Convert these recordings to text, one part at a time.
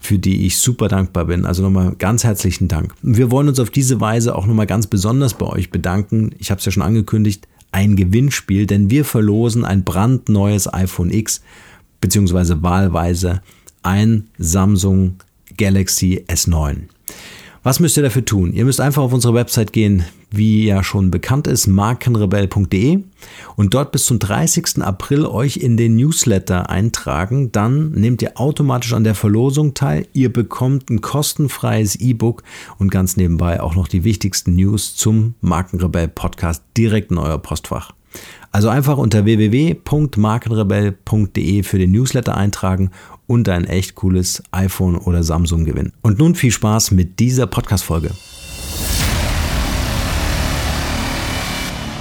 für die ich super dankbar bin. Also nochmal ganz herzlichen Dank. Wir wollen uns auf diese Weise auch nochmal ganz besonders bei euch bedanken. Ich habe es ja schon angekündigt, ein Gewinnspiel, denn wir verlosen ein brandneues iPhone X beziehungsweise wahlweise ein Samsung Galaxy S9. Was müsst ihr dafür tun? Ihr müsst einfach auf unsere Website gehen, wie ja schon bekannt ist, markenrebell.de und dort bis zum 30. April euch in den Newsletter eintragen. Dann nehmt ihr automatisch an der Verlosung teil. Ihr bekommt ein kostenfreies E-Book und ganz nebenbei auch noch die wichtigsten News zum Markenrebell Podcast direkt in euer Postfach. Also einfach unter www.markenrebell.de für den Newsletter eintragen und ein echt cooles iPhone oder Samsung gewinnen. Und nun viel Spaß mit dieser Podcast-Folge.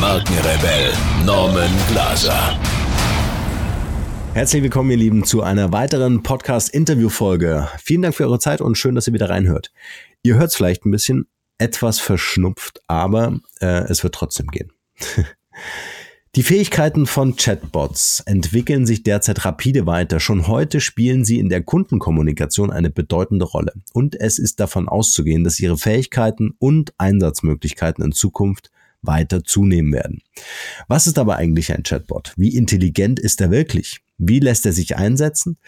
Markenrebell Norman Glaser. Herzlich willkommen, ihr Lieben, zu einer weiteren Podcast-Interview-Folge. Vielen Dank für eure Zeit und schön, dass ihr wieder reinhört. Ihr hört es vielleicht ein bisschen etwas verschnupft, aber äh, es wird trotzdem gehen. Die Fähigkeiten von Chatbots entwickeln sich derzeit rapide weiter. Schon heute spielen sie in der Kundenkommunikation eine bedeutende Rolle. Und es ist davon auszugehen, dass ihre Fähigkeiten und Einsatzmöglichkeiten in Zukunft weiter zunehmen werden. Was ist aber eigentlich ein Chatbot? Wie intelligent ist er wirklich? Wie lässt er sich einsetzen?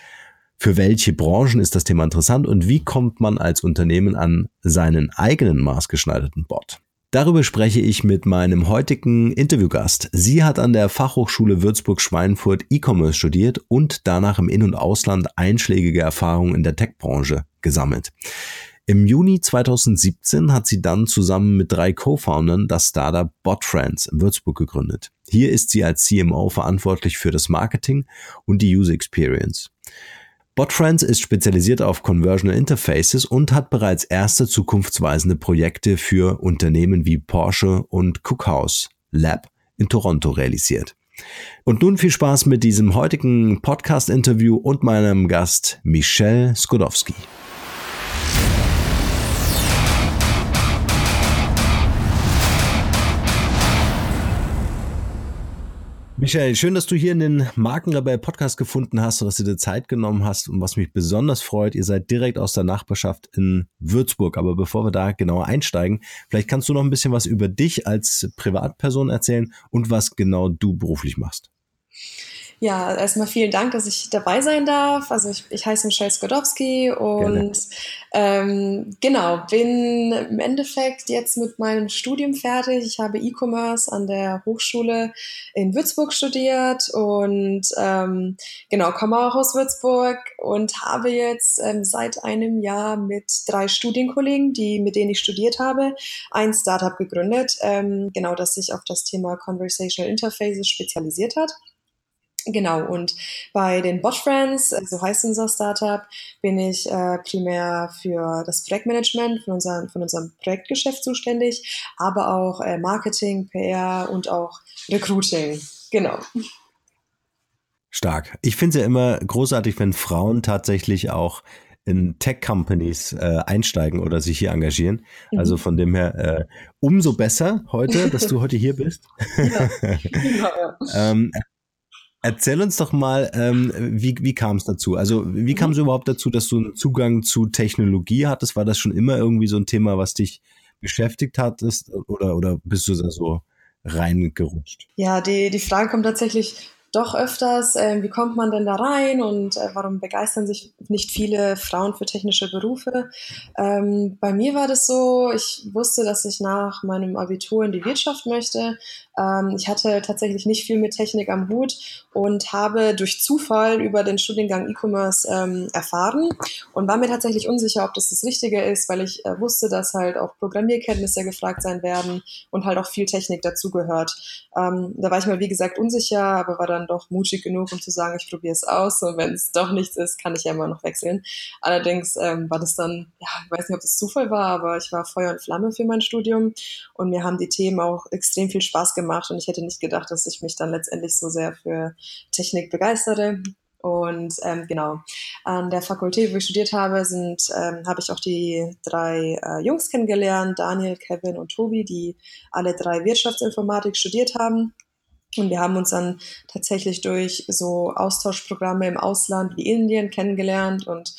Für welche Branchen ist das Thema interessant und wie kommt man als Unternehmen an seinen eigenen maßgeschneiderten Bot? Darüber spreche ich mit meinem heutigen Interviewgast. Sie hat an der Fachhochschule Würzburg-Schweinfurt E-Commerce studiert und danach im In- und Ausland einschlägige Erfahrungen in der Tech-Branche gesammelt. Im Juni 2017 hat sie dann zusammen mit drei Co-Foundern das Startup BotFriends in Würzburg gegründet. Hier ist sie als CMO verantwortlich für das Marketing und die User Experience. BotFriends ist spezialisiert auf Conversional Interfaces und hat bereits erste zukunftsweisende Projekte für Unternehmen wie Porsche und Cookhouse Lab in Toronto realisiert. Und nun viel Spaß mit diesem heutigen Podcast-Interview und meinem Gast Michel Skodowski. Michael, schön, dass du hier in den Markenrebell Podcast gefunden hast und dass du dir Zeit genommen hast. Und was mich besonders freut, ihr seid direkt aus der Nachbarschaft in Würzburg. Aber bevor wir da genauer einsteigen, vielleicht kannst du noch ein bisschen was über dich als Privatperson erzählen und was genau du beruflich machst. Ja, erstmal vielen Dank, dass ich dabei sein darf. Also ich, ich heiße Michelle Skodowski und ähm, genau, bin im Endeffekt jetzt mit meinem Studium fertig. Ich habe E-Commerce an der Hochschule in Würzburg studiert und ähm, genau, komme auch aus Würzburg und habe jetzt ähm, seit einem Jahr mit drei Studienkollegen, die, mit denen ich studiert habe, ein Startup gegründet, ähm, genau, das sich auf das Thema Conversational Interfaces spezialisiert hat. Genau, und bei den Bot Friends, äh, so heißt unser Startup, bin ich äh, primär für das Projektmanagement von, unserem von unserem Projektgeschäft zuständig, aber auch äh, Marketing, PR und auch Recruiting. Genau. Stark. Ich finde es ja immer großartig, wenn Frauen tatsächlich auch in Tech-Companies äh, einsteigen oder sich hier engagieren. Mhm. Also von dem her äh, umso besser heute, dass du heute hier bist. Ja, genau, ja. ähm, Erzähl uns doch mal, ähm, wie, wie kam es dazu? Also wie kam es mhm. überhaupt dazu, dass du einen Zugang zu Technologie hattest? War das schon immer irgendwie so ein Thema, was dich beschäftigt hattest oder, oder bist du da so reingerutscht? Ja, die, die Frage kommt tatsächlich doch öfters, äh, wie kommt man denn da rein und äh, warum begeistern sich nicht viele Frauen für technische Berufe? Ähm, bei mir war das so, ich wusste, dass ich nach meinem Abitur in die Wirtschaft möchte. Ähm, ich hatte tatsächlich nicht viel mit Technik am Hut und habe durch Zufall über den Studiengang E-Commerce ähm, erfahren und war mir tatsächlich unsicher, ob das das Richtige ist, weil ich äh, wusste, dass halt auch Programmierkenntnisse gefragt sein werden und halt auch viel Technik dazugehört. Ähm, da war ich mal, wie gesagt, unsicher, aber war dann doch mutig genug, um zu sagen, ich probiere es aus und wenn es doch nichts ist, kann ich ja immer noch wechseln. Allerdings ähm, war das dann, ja, ich weiß nicht, ob das Zufall war, aber ich war Feuer und Flamme für mein Studium und mir haben die Themen auch extrem viel Spaß gemacht und ich hätte nicht gedacht, dass ich mich dann letztendlich so sehr für Technik begeistere. Und ähm, genau, an der Fakultät, wo ich studiert habe, sind, ähm, habe ich auch die drei äh, Jungs kennengelernt, Daniel, Kevin und Tobi, die alle drei Wirtschaftsinformatik studiert haben. Und wir haben uns dann tatsächlich durch so Austauschprogramme im Ausland wie Indien kennengelernt und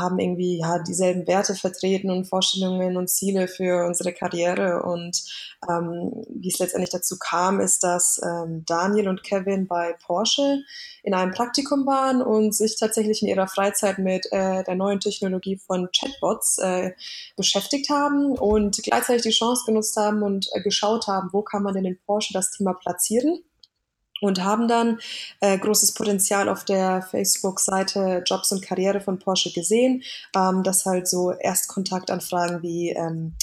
haben irgendwie ja dieselben Werte vertreten und Vorstellungen und Ziele für unsere Karriere. Und ähm, wie es letztendlich dazu kam, ist, dass ähm, Daniel und Kevin bei Porsche in einem Praktikum waren und sich tatsächlich in ihrer Freizeit mit äh, der neuen Technologie von Chatbots äh, beschäftigt haben und gleichzeitig die Chance genutzt haben und äh, geschaut haben, wo kann man denn in Porsche das Thema platzieren und haben dann äh, großes Potenzial auf der Facebook-Seite Jobs und Karriere von Porsche gesehen, ähm, dass halt so Erstkontaktanfragen wie ähm,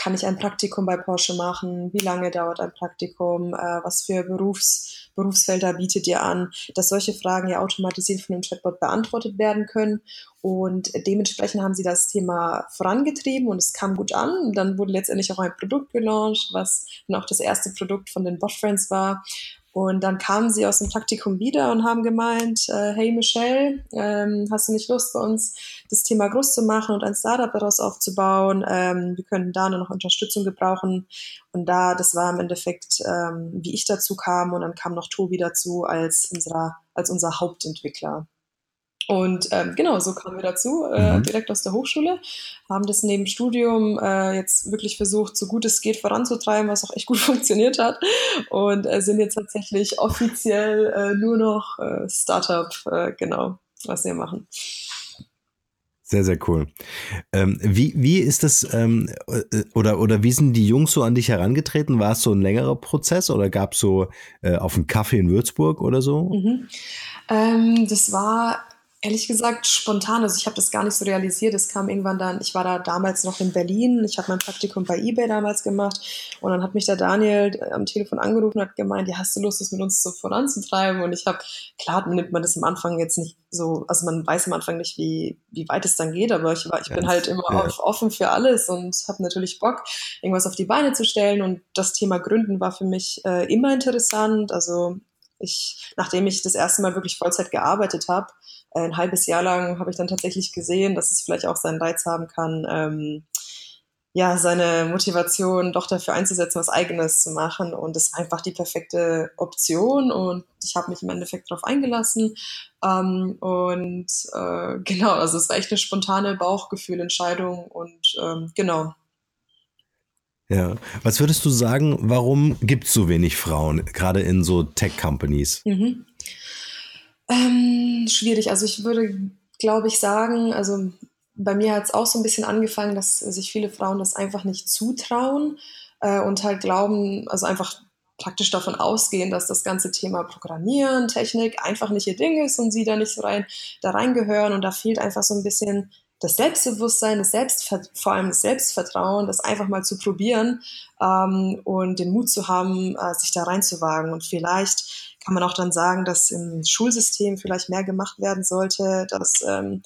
kann ich ein Praktikum bei Porsche machen? Wie lange dauert ein Praktikum? Äh, was für Berufs, Berufsfelder bietet ihr an? Dass solche Fragen ja automatisiert von dem Chatbot beantwortet werden können. Und dementsprechend haben sie das Thema vorangetrieben und es kam gut an. Dann wurde letztendlich auch ein Produkt gelauncht, was dann auch das erste Produkt von den Bot Friends war. Und dann kamen sie aus dem Praktikum wieder und haben gemeint, äh, hey Michelle, ähm, hast du nicht Lust bei uns das Thema groß zu machen und ein Startup daraus aufzubauen? Ähm, wir können da nur noch Unterstützung gebrauchen. Und da, das war im Endeffekt, ähm, wie ich dazu kam und dann kam noch Tobi dazu als unserer, als unser Hauptentwickler. Und ähm, genau, so kamen wir dazu, äh, mhm. direkt aus der Hochschule, haben das neben Studium äh, jetzt wirklich versucht, so gut es geht voranzutreiben, was auch echt gut funktioniert hat. Und äh, sind jetzt tatsächlich offiziell äh, nur noch äh, Startup, äh, genau, was wir machen. Sehr, sehr cool. Ähm, wie, wie ist das, ähm, äh, oder, oder wie sind die Jungs so an dich herangetreten? War es so ein längerer Prozess oder gab es so äh, auf einen Kaffee in Würzburg oder so? Mhm. Ähm, das war Ehrlich gesagt, spontan. Also ich habe das gar nicht so realisiert. Es kam irgendwann dann, ich war da damals noch in Berlin. Ich habe mein Praktikum bei eBay damals gemacht. Und dann hat mich der Daniel am Telefon angerufen und hat gemeint, ja, hast du Lust, das mit uns so voranzutreiben? Und ich habe, klar nimmt man das am Anfang jetzt nicht so, also man weiß am Anfang nicht, wie, wie weit es dann geht, aber ich, war, ich bin halt immer ja. offen für alles und habe natürlich Bock, irgendwas auf die Beine zu stellen. Und das Thema Gründen war für mich äh, immer interessant. Also ich, nachdem ich das erste Mal wirklich Vollzeit gearbeitet habe, ein halbes Jahr lang habe ich dann tatsächlich gesehen, dass es vielleicht auch seinen Reiz haben kann, ähm, ja, seine Motivation doch dafür einzusetzen, was eigenes zu machen. Und es war einfach die perfekte Option und ich habe mich im Endeffekt darauf eingelassen. Ähm, und äh, genau, also es war echt eine spontane Bauchgefühlentscheidung und ähm, genau. Ja, was würdest du sagen, warum gibt es so wenig Frauen, gerade in so Tech-Companies? Mhm. Ähm, schwierig. Also ich würde, glaube ich, sagen, also bei mir hat es auch so ein bisschen angefangen, dass sich viele Frauen das einfach nicht zutrauen äh, und halt glauben, also einfach praktisch davon ausgehen, dass das ganze Thema Programmieren, Technik einfach nicht ihr Ding ist und sie da nicht so rein, da reingehören und da fehlt einfach so ein bisschen das Selbstbewusstsein, das Selbstvert vor allem das Selbstvertrauen, das einfach mal zu probieren ähm, und den Mut zu haben, äh, sich da reinzuwagen. Und vielleicht kann man auch dann sagen, dass im Schulsystem vielleicht mehr gemacht werden sollte, dass ähm,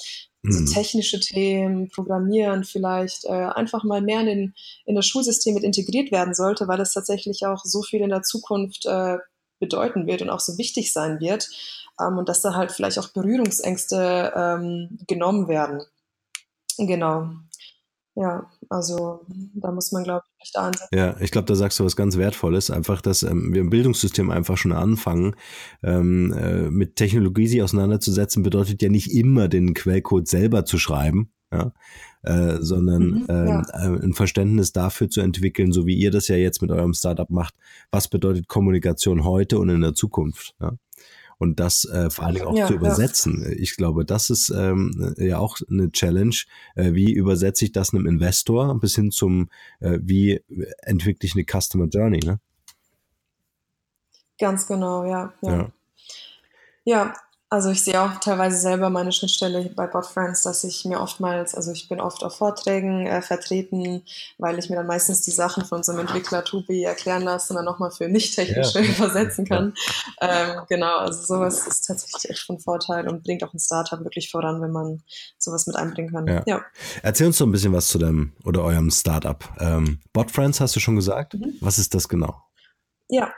so mhm. technische Themen, Programmieren vielleicht äh, einfach mal mehr in, den, in das Schulsystem mit integriert werden sollte, weil es tatsächlich auch so viel in der Zukunft äh, bedeuten wird und auch so wichtig sein wird. Ähm, und dass da halt vielleicht auch Berührungsängste ähm, genommen werden. Genau. Ja, also da muss man, glaube ich, echt ansetzen. Ja, ich glaube, da sagst du was ganz Wertvolles. Einfach, dass ähm, wir im Bildungssystem einfach schon anfangen, ähm, äh, mit Technologie sich auseinanderzusetzen, bedeutet ja nicht immer den Quellcode selber zu schreiben, ja, äh, sondern mhm, ähm, ja. äh, ein Verständnis dafür zu entwickeln, so wie ihr das ja jetzt mit eurem Startup macht. Was bedeutet Kommunikation heute und in der Zukunft? Ja? Und das äh, vor allen Dingen auch ja, zu übersetzen. Ja. Ich glaube, das ist ähm, ja auch eine Challenge. Äh, wie übersetze ich das einem Investor bis hin zum, äh, wie entwickle ich eine Customer Journey? Ne? Ganz genau, ja. Ja, ja. ja also ich sehe auch teilweise selber meine Schnittstelle bei BotFriends, dass ich mir oftmals, also ich bin oft auf Vorträgen äh, vertreten, weil ich mir dann meistens die Sachen von unserem Entwickler Tubi erklären lasse und dann nochmal für Nicht-Technische ja. übersetzen kann. Ähm, genau, also sowas ist tatsächlich echt von Vorteil und bringt auch ein Startup wirklich voran, wenn man sowas mit einbringen kann. Ja. ja. Erzähl uns so ein bisschen was zu dem oder eurem Startup. Ähm, BotFriends hast du schon gesagt. Mhm. Was ist das genau? Ja,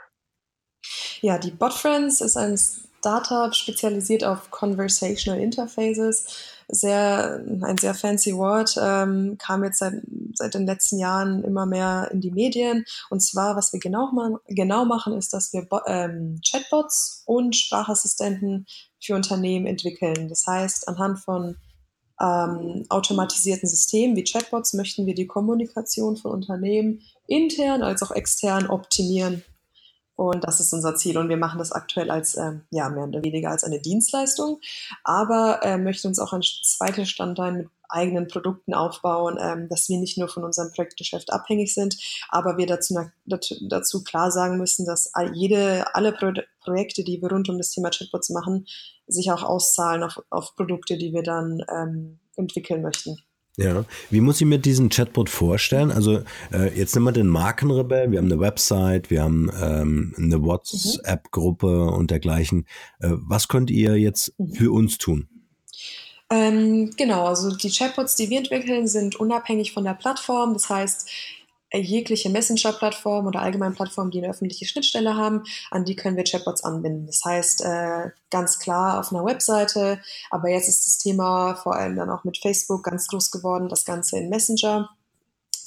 ja, die BotFriends ist ein Startup spezialisiert auf Conversational Interfaces. Sehr, ein sehr fancy Wort, ähm, kam jetzt seit, seit den letzten Jahren immer mehr in die Medien. Und zwar, was wir genau, man, genau machen, ist, dass wir ähm, Chatbots und Sprachassistenten für Unternehmen entwickeln. Das heißt, anhand von ähm, automatisierten Systemen wie Chatbots möchten wir die Kommunikation von Unternehmen intern als auch extern optimieren. Und das ist unser Ziel. Und wir machen das aktuell als, ähm, ja, mehr oder weniger als eine Dienstleistung, aber äh, möchten uns auch ein zweites Standbein mit eigenen Produkten aufbauen, ähm, dass wir nicht nur von unserem Projektgeschäft abhängig sind, aber wir dazu, dazu, klar sagen müssen, dass jede, alle Pro Projekte, die wir rund um das Thema Chatbots machen, sich auch auszahlen auf, auf Produkte, die wir dann ähm, entwickeln möchten. Ja, wie muss ich mir diesen Chatbot vorstellen? Also äh, jetzt nehmen wir den Markenrebell, wir haben eine Website, wir haben ähm, eine WhatsApp-Gruppe und dergleichen. Äh, was könnt ihr jetzt mhm. für uns tun? Ähm, genau, also die Chatbots, die wir entwickeln, sind unabhängig von der Plattform. Das heißt, jegliche Messenger-Plattform oder allgemein Plattformen, die eine öffentliche Schnittstelle haben, an die können wir Chatbots anbinden. Das heißt, äh, ganz klar auf einer Webseite, aber jetzt ist das Thema vor allem dann auch mit Facebook ganz groß geworden, das Ganze in Messenger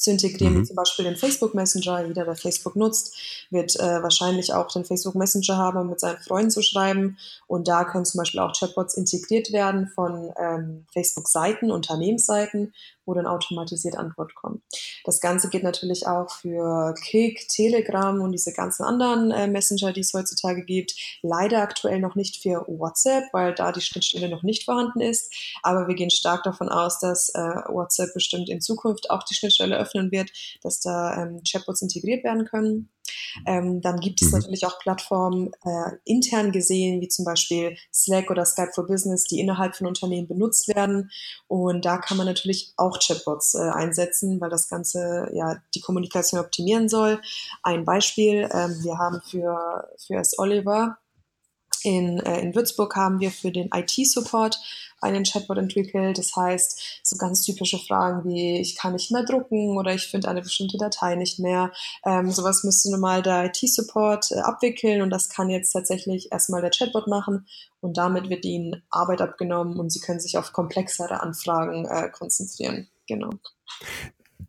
zu integrieren, mhm. zum Beispiel den Facebook Messenger. Jeder, der Facebook nutzt, wird äh, wahrscheinlich auch den Facebook Messenger haben, um mit seinen Freunden zu schreiben. Und da können zum Beispiel auch Chatbots integriert werden von ähm, Facebook-Seiten, Unternehmensseiten, wo dann automatisiert Antwort kommt. Das Ganze geht natürlich auch für Kik, Telegram und diese ganzen anderen äh, Messenger, die es heutzutage gibt. Leider aktuell noch nicht für WhatsApp, weil da die Schnittstelle noch nicht vorhanden ist. Aber wir gehen stark davon aus, dass äh, WhatsApp bestimmt in Zukunft auch die Schnittstelle öffnen wird, dass da ähm, Chatbots integriert werden können. Ähm, dann gibt es mhm. natürlich auch Plattformen äh, intern gesehen, wie zum Beispiel Slack oder Skype for Business, die innerhalb von Unternehmen benutzt werden. Und da kann man natürlich auch Chatbots äh, einsetzen, weil das Ganze ja die Kommunikation optimieren soll. Ein Beispiel, ähm, wir haben für, für S. Oliver in, äh, in Würzburg haben wir für den IT-Support einen Chatbot entwickelt. Das heißt, so ganz typische Fragen wie, ich kann nicht mehr drucken oder ich finde eine bestimmte Datei nicht mehr. Ähm, sowas müsste normal der IT-Support äh, abwickeln und das kann jetzt tatsächlich erstmal der Chatbot machen und damit wird ihnen Arbeit abgenommen und sie können sich auf komplexere Anfragen äh, konzentrieren. Genau.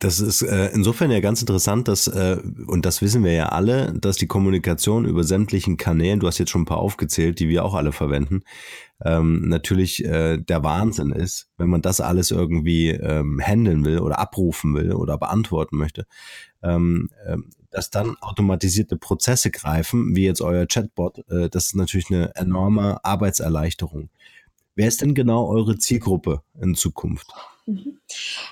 Das ist äh, insofern ja ganz interessant, dass, äh, und das wissen wir ja alle, dass die Kommunikation über sämtlichen Kanälen, du hast jetzt schon ein paar aufgezählt, die wir auch alle verwenden, ähm, natürlich äh, der Wahnsinn ist, wenn man das alles irgendwie ähm, handeln will oder abrufen will oder beantworten möchte, ähm, äh, dass dann automatisierte Prozesse greifen, wie jetzt euer Chatbot, äh, das ist natürlich eine enorme Arbeitserleichterung. Wer ist denn genau eure Zielgruppe in Zukunft? Mhm.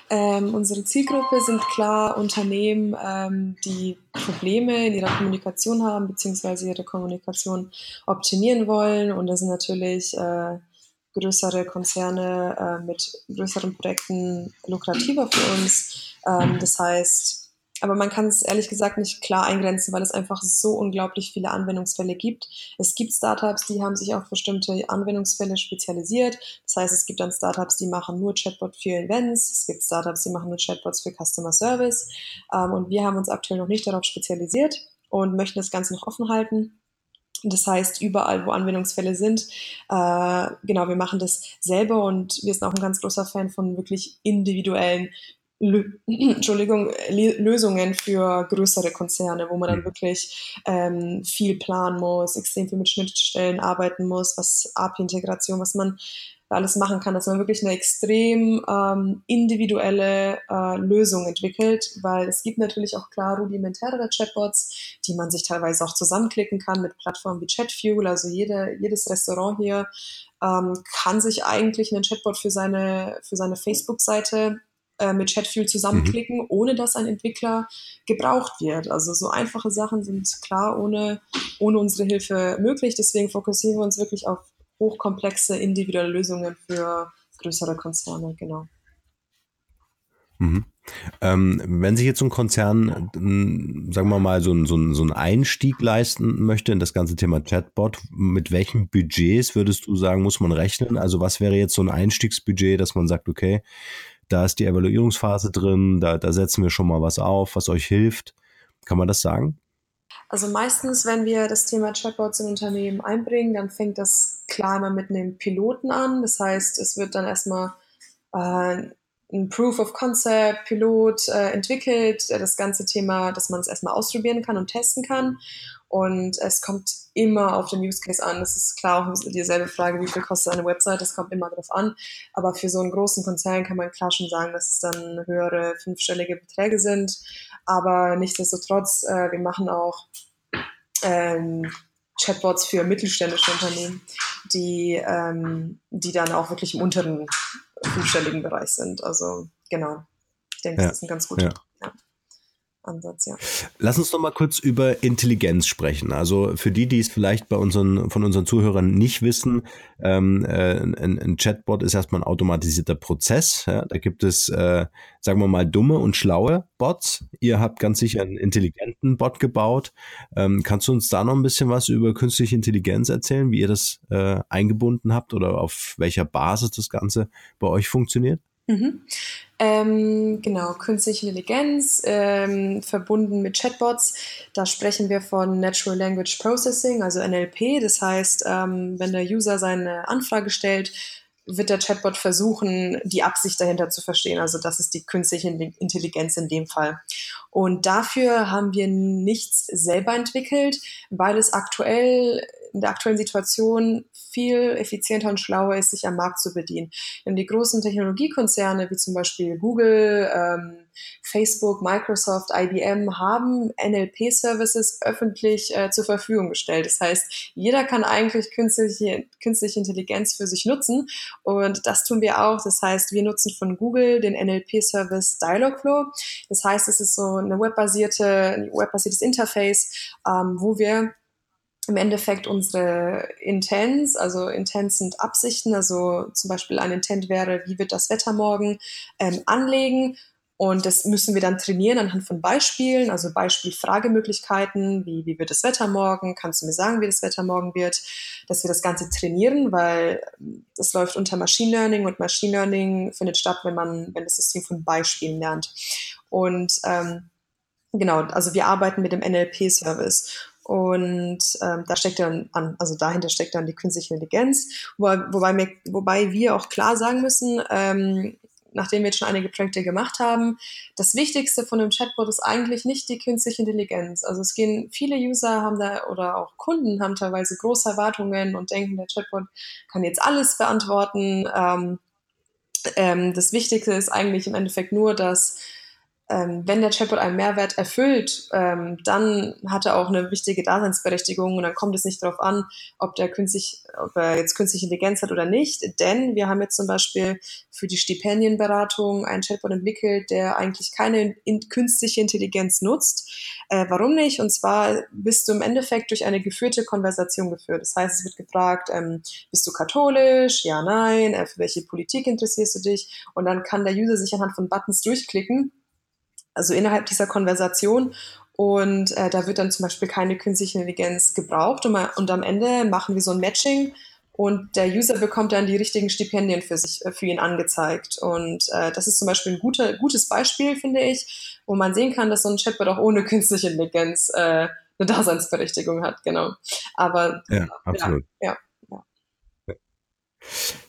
Ähm, unsere Zielgruppe sind klar Unternehmen, ähm, die Probleme in ihrer Kommunikation haben, beziehungsweise ihre Kommunikation optimieren wollen. Und das sind natürlich äh, größere Konzerne äh, mit größeren Projekten lukrativer für uns. Ähm, das heißt, aber man kann es ehrlich gesagt nicht klar eingrenzen, weil es einfach so unglaublich viele Anwendungsfälle gibt. Es gibt Startups, die haben sich auf bestimmte Anwendungsfälle spezialisiert. Das heißt, es gibt dann Startups, die machen nur Chatbot für Events. Es gibt Startups, die machen nur Chatbots für Customer Service. Ähm, und wir haben uns aktuell noch nicht darauf spezialisiert und möchten das Ganze noch offen halten. Das heißt, überall, wo Anwendungsfälle sind, äh, genau, wir machen das selber und wir sind auch ein ganz großer Fan von wirklich individuellen Entschuldigung, Lösungen für größere Konzerne, wo man dann mhm. wirklich ähm, viel planen muss, extrem viel mit Schnittstellen arbeiten muss, was API-Integration, was man alles machen kann, dass man wirklich eine extrem ähm, individuelle äh, Lösung entwickelt, weil es gibt natürlich auch klar rudimentärere Chatbots, die man sich teilweise auch zusammenklicken kann mit Plattformen wie Chatfuel, also jede, jedes Restaurant hier ähm, kann sich eigentlich einen Chatbot für seine, für seine Facebook-Seite äh, mit Chatfuel zusammenklicken, mhm. ohne dass ein Entwickler gebraucht wird. Also so einfache Sachen sind klar ohne, ohne unsere Hilfe möglich. Deswegen fokussieren wir uns wirklich auf hochkomplexe individuelle Lösungen für größere Konzerne, genau. Mhm. Ähm, wenn sich jetzt so ein Konzern, sagen wir mal, so, so, so einen Einstieg leisten möchte in das ganze Thema Chatbot, mit welchen Budgets würdest du sagen, muss man rechnen? Also was wäre jetzt so ein Einstiegsbudget, dass man sagt, okay, da ist die Evaluierungsphase drin, da, da setzen wir schon mal was auf, was euch hilft. Kann man das sagen? Also meistens, wenn wir das Thema Chatbots in Unternehmen einbringen, dann fängt das klar immer mit einem Piloten an. Das heißt, es wird dann erstmal äh, ein Proof of Concept, Pilot äh, entwickelt, äh, das ganze Thema, dass man es erstmal ausprobieren kann und testen kann. Und es kommt immer auf den Use Case an. Das ist klar auch dieselbe Frage, wie viel kostet eine Website, das kommt immer darauf an. Aber für so einen großen Konzern kann man klar schon sagen, dass es dann höhere fünfstellige Beträge sind. Aber nichtsdestotrotz, äh, wir machen auch ähm, Chatbots für mittelständische Unternehmen, die, ähm, die dann auch wirklich im unteren fünfstelligen Bereich sind. Also genau, ich denke, ja. das ist ein ganz guter. Ja. Ansatz, ja. Lass uns noch mal kurz über Intelligenz sprechen. Also für die, die es vielleicht bei unseren, von unseren Zuhörern nicht wissen, ähm, äh, ein, ein, Chatbot ist erstmal ein automatisierter Prozess. Ja? Da gibt es, äh, sagen wir mal, dumme und schlaue Bots. Ihr habt ganz sicher einen intelligenten Bot gebaut. Ähm, kannst du uns da noch ein bisschen was über künstliche Intelligenz erzählen, wie ihr das äh, eingebunden habt oder auf welcher Basis das Ganze bei euch funktioniert? Mhm. Ähm, genau, künstliche Intelligenz ähm, verbunden mit Chatbots. Da sprechen wir von Natural Language Processing, also NLP. Das heißt, ähm, wenn der User seine Anfrage stellt, wird der Chatbot versuchen, die Absicht dahinter zu verstehen. Also das ist die künstliche Intelligenz in dem Fall. Und dafür haben wir nichts selber entwickelt, weil es aktuell in der aktuellen Situation viel effizienter und schlauer ist, sich am Markt zu bedienen. Denn die großen Technologiekonzerne wie zum Beispiel Google, ähm, Facebook, Microsoft, IBM haben NLP-Services öffentlich äh, zur Verfügung gestellt. Das heißt, jeder kann eigentlich künstliche, künstliche Intelligenz für sich nutzen und das tun wir auch. Das heißt, wir nutzen von Google den NLP-Service Dialogflow. Das heißt, es ist so eine webbasierte, ein webbasiertes Interface, ähm, wo wir im Endeffekt unsere Intents, also Intents sind Absichten, also zum Beispiel ein Intent wäre, wie wird das Wetter morgen, ähm, anlegen. Und das müssen wir dann trainieren anhand von Beispielen, also Beispielfragemöglichkeiten, wie, wie wird das Wetter morgen, kannst du mir sagen, wie das Wetter morgen wird, dass wir das Ganze trainieren, weil das läuft unter Machine Learning und Machine Learning findet statt, wenn man, wenn das System von Beispielen lernt. Und ähm, genau, also wir arbeiten mit dem NLP-Service. Und ähm, da steckt dann an, also dahinter steckt dann die künstliche Intelligenz, wobei, wobei, wir, wobei wir auch klar sagen müssen, ähm, nachdem wir jetzt schon einige Projekte gemacht haben, das Wichtigste von einem Chatbot ist eigentlich nicht die künstliche Intelligenz. Also es gehen viele User haben da oder auch Kunden haben teilweise große Erwartungen und denken, der Chatbot kann jetzt alles beantworten. Ähm, ähm, das Wichtigste ist eigentlich im Endeffekt nur, dass ähm, wenn der Chatbot einen Mehrwert erfüllt, ähm, dann hat er auch eine wichtige Daseinsberechtigung und dann kommt es nicht darauf an, ob der künstlich, ob er jetzt künstliche Intelligenz hat oder nicht. Denn wir haben jetzt zum Beispiel für die Stipendienberatung einen Chatbot entwickelt, der eigentlich keine in künstliche Intelligenz nutzt. Äh, warum nicht? Und zwar bist du im Endeffekt durch eine geführte Konversation geführt. Das heißt, es wird gefragt, ähm, bist du katholisch? Ja, nein. Äh, für welche Politik interessierst du dich? Und dann kann der User sich anhand von Buttons durchklicken also innerhalb dieser Konversation. Und äh, da wird dann zum Beispiel keine künstliche Intelligenz gebraucht. Und, mal, und am Ende machen wir so ein Matching und der User bekommt dann die richtigen Stipendien für sich, äh, für ihn angezeigt. Und äh, das ist zum Beispiel ein guter, gutes Beispiel, finde ich, wo man sehen kann, dass so ein Chatbot auch ohne künstliche Intelligenz äh, eine Daseinsberechtigung hat, genau. Aber ja, absolut. Ja, ja, ja.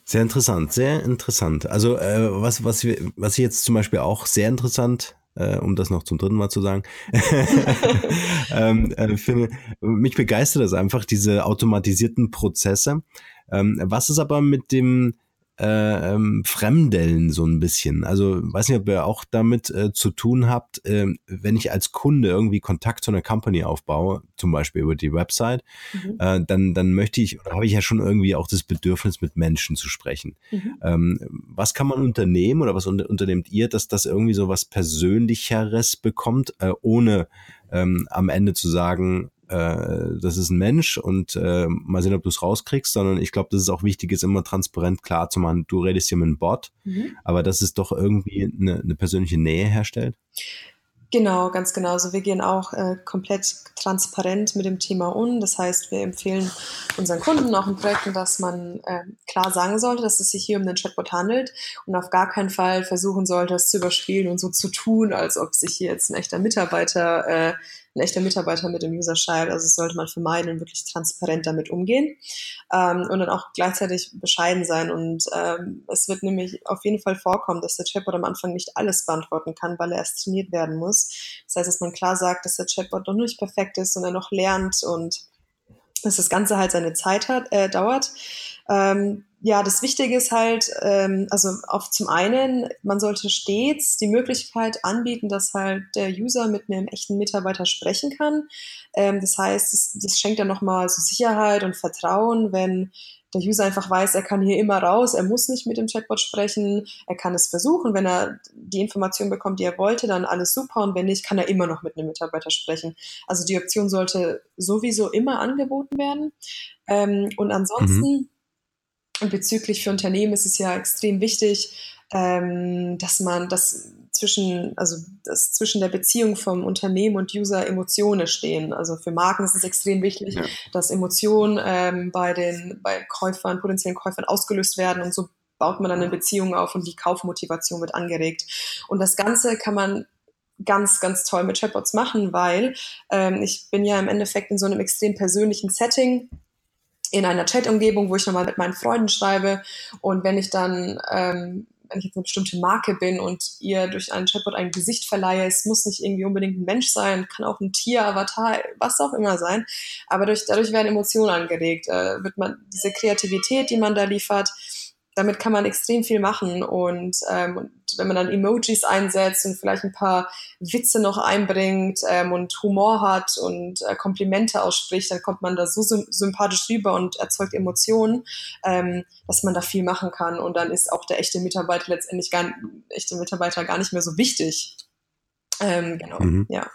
Sehr interessant, sehr interessant. Also äh, was, was, was ich jetzt zum Beispiel auch sehr interessant äh, um das noch zum dritten Mal zu sagen. ähm, äh, finde, mich begeistert das einfach, diese automatisierten Prozesse. Ähm, was ist aber mit dem äh, ähm, Fremdeln so ein bisschen. Also weiß nicht, ob ihr auch damit äh, zu tun habt, äh, wenn ich als Kunde irgendwie Kontakt zu einer Company aufbaue, zum Beispiel über die Website, mhm. äh, dann, dann möchte ich, oder habe ich ja schon irgendwie auch das Bedürfnis, mit Menschen zu sprechen. Mhm. Ähm, was kann man unternehmen oder was unter, unternehmt ihr, dass das irgendwie so was Persönlicheres bekommt, äh, ohne ähm, am Ende zu sagen, äh, das ist ein Mensch und äh, mal sehen, ob du es rauskriegst, sondern ich glaube, das ist auch wichtig, ist immer transparent klar zu machen, du redest hier mit einem Bot, mhm. aber dass es doch irgendwie eine, eine persönliche Nähe herstellt. Genau, ganz genau. Also wir gehen auch äh, komplett transparent mit dem Thema um. Das heißt, wir empfehlen unseren Kunden auch in Projekten, dass man äh, klar sagen sollte, dass es sich hier um einen Chatbot handelt und auf gar keinen Fall versuchen sollte, das zu überspielen und so zu tun, als ob sich hier jetzt ein echter Mitarbeiter äh, ein echter Mitarbeiter mit dem User schreibt. Also das sollte man vermeiden und wirklich transparent damit umgehen ähm, und dann auch gleichzeitig bescheiden sein. Und ähm, es wird nämlich auf jeden Fall vorkommen, dass der Chatbot am Anfang nicht alles beantworten kann, weil er erst trainiert werden muss. Das heißt, dass man klar sagt, dass der Chatbot noch nicht perfekt ist und er noch lernt und dass das Ganze halt seine Zeit hat, äh, dauert. Ähm, ja, das Wichtige ist halt, ähm, also auf zum einen, man sollte stets die Möglichkeit anbieten, dass halt der User mit einem echten Mitarbeiter sprechen kann. Ähm, das heißt, das, das schenkt ja nochmal so Sicherheit und Vertrauen, wenn der User einfach weiß, er kann hier immer raus, er muss nicht mit dem Chatbot sprechen, er kann es versuchen, wenn er die Information bekommt, die er wollte, dann alles super und wenn nicht, kann er immer noch mit einem Mitarbeiter sprechen. Also die Option sollte sowieso immer angeboten werden. Ähm, und ansonsten mhm und bezüglich für Unternehmen ist es ja extrem wichtig, ähm, dass man das zwischen, also dass zwischen der Beziehung vom Unternehmen und User Emotionen stehen. Also für Marken ist es extrem wichtig, ja. dass Emotionen ähm, bei den bei Käufern, potenziellen Käufern ausgelöst werden und so baut man dann eine Beziehung auf und die Kaufmotivation wird angeregt. Und das Ganze kann man ganz, ganz toll mit Chatbots machen, weil ähm, ich bin ja im Endeffekt in so einem extrem persönlichen Setting in einer Chat-Umgebung, wo ich nochmal mit meinen Freunden schreibe. Und wenn ich dann, ähm, wenn ich jetzt eine bestimmte Marke bin und ihr durch einen Chatbot ein Gesicht verleihe, es muss nicht irgendwie unbedingt ein Mensch sein, kann auch ein Tier, Avatar, was auch immer sein. Aber durch, dadurch werden Emotionen angeregt, äh, wird man diese Kreativität, die man da liefert, damit kann man extrem viel machen. Und, ähm, und wenn man dann Emojis einsetzt und vielleicht ein paar Witze noch einbringt ähm, und Humor hat und äh, Komplimente ausspricht, dann kommt man da so sympathisch rüber und erzeugt Emotionen, ähm, dass man da viel machen kann. Und dann ist auch der echte Mitarbeiter letztendlich gar, echte Mitarbeiter gar nicht mehr so wichtig. Ähm, genau, mhm. ja.